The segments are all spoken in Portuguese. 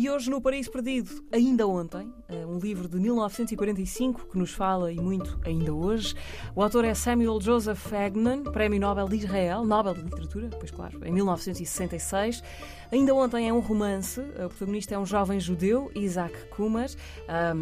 E hoje no Paraíso Perdido, ainda ontem, eh, um livro de 1945 que nos fala e muito ainda hoje. O autor é Samuel Joseph Agnon, Prémio Nobel de Israel, Nobel de Literatura, pois claro, em 1966. Ainda ontem é um romance, o protagonista é um jovem judeu, Isaac Kumar,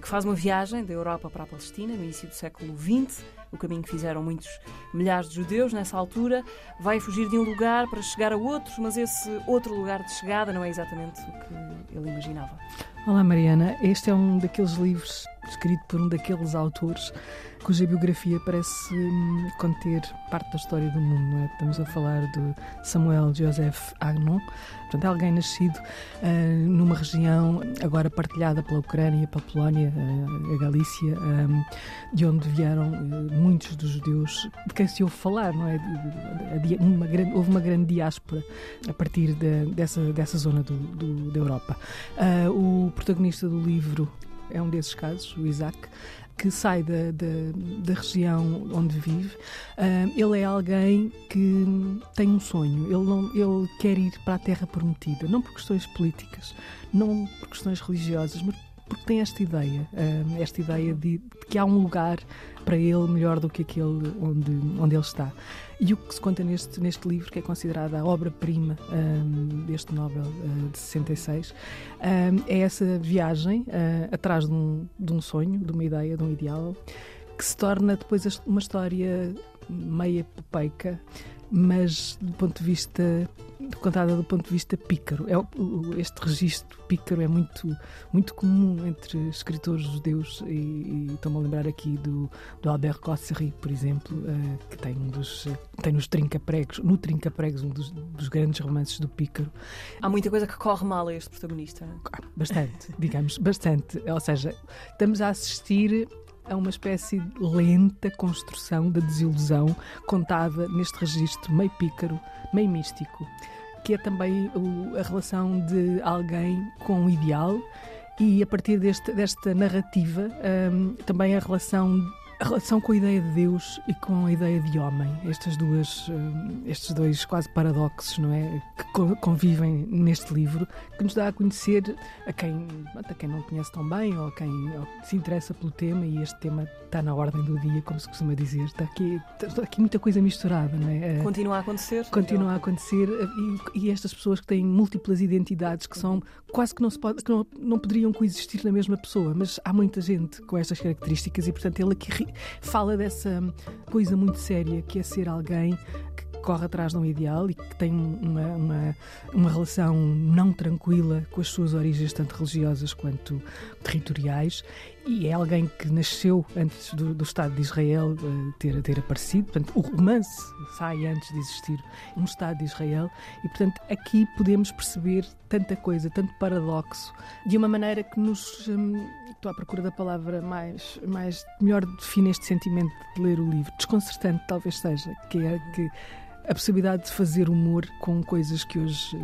que faz uma viagem da Europa para a Palestina no início do século XX o caminho que fizeram muitos milhares de judeus nessa altura. Vai fugir de um lugar para chegar a outro, mas esse outro lugar de chegada não é exatamente o que ele imaginava. Olá, Mariana. Este é um daqueles livros escrito por um daqueles autores cuja biografia parece hum, conter parte da história do mundo. É? Estamos a falar de Samuel Joseph Agnon, portanto, é alguém nascido uh, numa região agora partilhada pela Ucrânia, pela Polónia, uh, a Galícia, um, de onde vieram uh, muitos dos judeus de quem se ouve falar, não é? De, de, uma grande, houve uma grande diáspora a partir de, dessa, dessa zona do, do, da Europa. o protagonista do livro é um desses casos, o Isaac, que sai da, da, da região onde vive. Uh, ele é alguém que tem um sonho, ele, não, ele quer ir para a Terra Prometida, não por questões políticas, não por questões religiosas, mas porque tem esta ideia, uh, esta ideia de, de, que há um lugar para ele melhor do que aquele onde, onde ele está. E o que se conta neste, neste livro, que é considerada a obra-prima um, deste Nobel uh, de 66, um, é essa viagem uh, atrás de um, de um sonho, de uma ideia, de um ideal, que se torna depois uma história meia popeica, mas do ponto de vista contada do ponto de vista pícaro. É, este registro pícaro é muito, muito comum entre escritores judeus e, e estou-me a lembrar aqui do, do Albert Cosseri, por exemplo, uh, que tem um dos tem nos Trinca-Pregos, no Trinca-Pregos, um dos, dos, grandes romances do pícaro. Há muita coisa que corre mal a este protagonista. Bastante, digamos, bastante. Ou seja, estamos a assistir a uma espécie de lenta construção da desilusão contada neste registro meio pícaro, meio místico, que é também a relação de alguém com um ideal e a partir deste, desta narrativa um, também a relação a relação com a ideia de Deus e com a ideia de homem, estas duas, eh, estes dois quase paradoxos, não é, que convivem neste livro, que nos dá a conhecer a quem, a quem não conhece tão bem ou a quem se interessa pelo tema e este tema está na ordem do dia, como se costuma dizer. Está aqui, está aqui muita coisa misturada, não é? Eh, continua a acontecer. Continua a acontecer eh, e, e, estas pessoas que têm múltiplas identidades que são quase que não se pode, que não, não poderiam coexistir na mesma pessoa, mas há muita gente com estas características e portanto ele aqui fala dessa coisa muito séria que é ser alguém que corre atrás de um ideal e que tem uma, uma, uma relação não tranquila com as suas origens, tanto religiosas quanto territoriais, e é alguém que nasceu antes do, do Estado de Israel uh, ter, ter aparecido. Portanto, o romance sai antes de existir um Estado de Israel, e portanto aqui podemos perceber tanta coisa, tanto paradoxo, de uma maneira que nos. Hum, estou à procura da palavra mais, mais melhor define este sentimento de ler o livro. Desconcertante, talvez seja, que é que a possibilidade de fazer humor com coisas que hoje uh,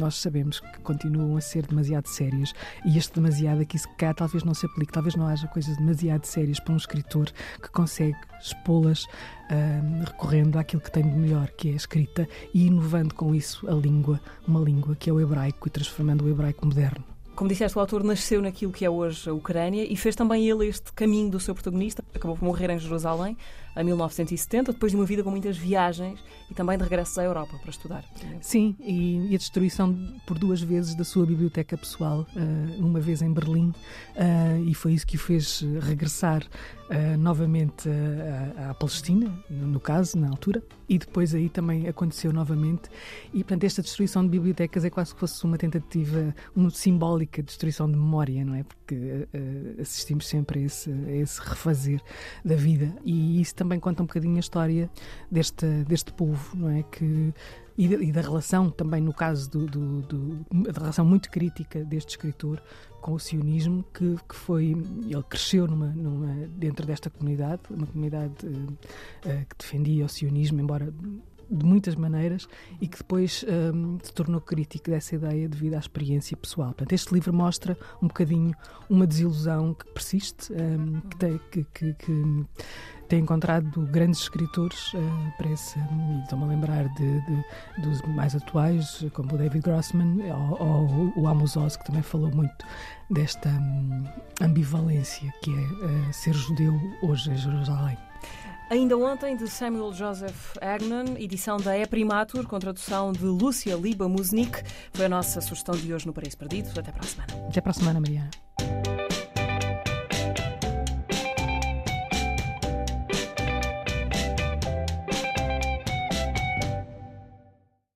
nós sabemos que continuam a ser demasiado sérias e este demasiado aqui se calhar talvez não se aplique, talvez não haja coisas demasiado sérias para um escritor que consegue expô-las uh, recorrendo àquilo que tem de melhor, que é a escrita e inovando com isso a língua, uma língua que é o hebraico e transformando o hebraico moderno. Como disseste, o autor nasceu naquilo que é hoje a Ucrânia e fez também ele este caminho do seu protagonista. Acabou por morrer em Jerusalém em 1970, depois de uma vida com muitas viagens e também de regresso à Europa para estudar. Sim, e, e a destruição por duas vezes da sua biblioteca pessoal, uh, uma vez em Berlim, uh, e foi isso que o fez regressar uh, novamente à Palestina, no caso, na altura, e depois aí também aconteceu novamente. E, portanto, esta destruição de bibliotecas é quase que fosse uma tentativa, uma simbólica destruição de memória, não é? Porque assistimos sempre a esse, a esse refazer da vida. E isso também conta um bocadinho a história deste, deste povo, não é? Que, e, e da relação também, no caso, do, do, do, da relação muito crítica deste escritor com o sionismo, que, que foi. Ele cresceu numa, numa, dentro desta comunidade, uma comunidade uh, uh, que defendia o sionismo, embora de muitas maneiras e que depois um, se tornou crítico dessa ideia devido à experiência pessoal. Portanto, este livro mostra um bocadinho uma desilusão que persiste, um, que, tem, que, que, que, tem encontrado grandes escritores uh, para esse. E estou-me a lembrar de, de, dos mais atuais, como o David Grossman ou, ou o Amos Oz, que também falou muito desta um, ambivalência que é uh, ser judeu hoje em Jerusalém. Ainda ontem, de Samuel Joseph Agnon, edição da E Primatur, com tradução de Lúcia Liba Musnik, foi a nossa sugestão de hoje no Paraíso Perdido. Até para a semana. Até para a semana, Mariana.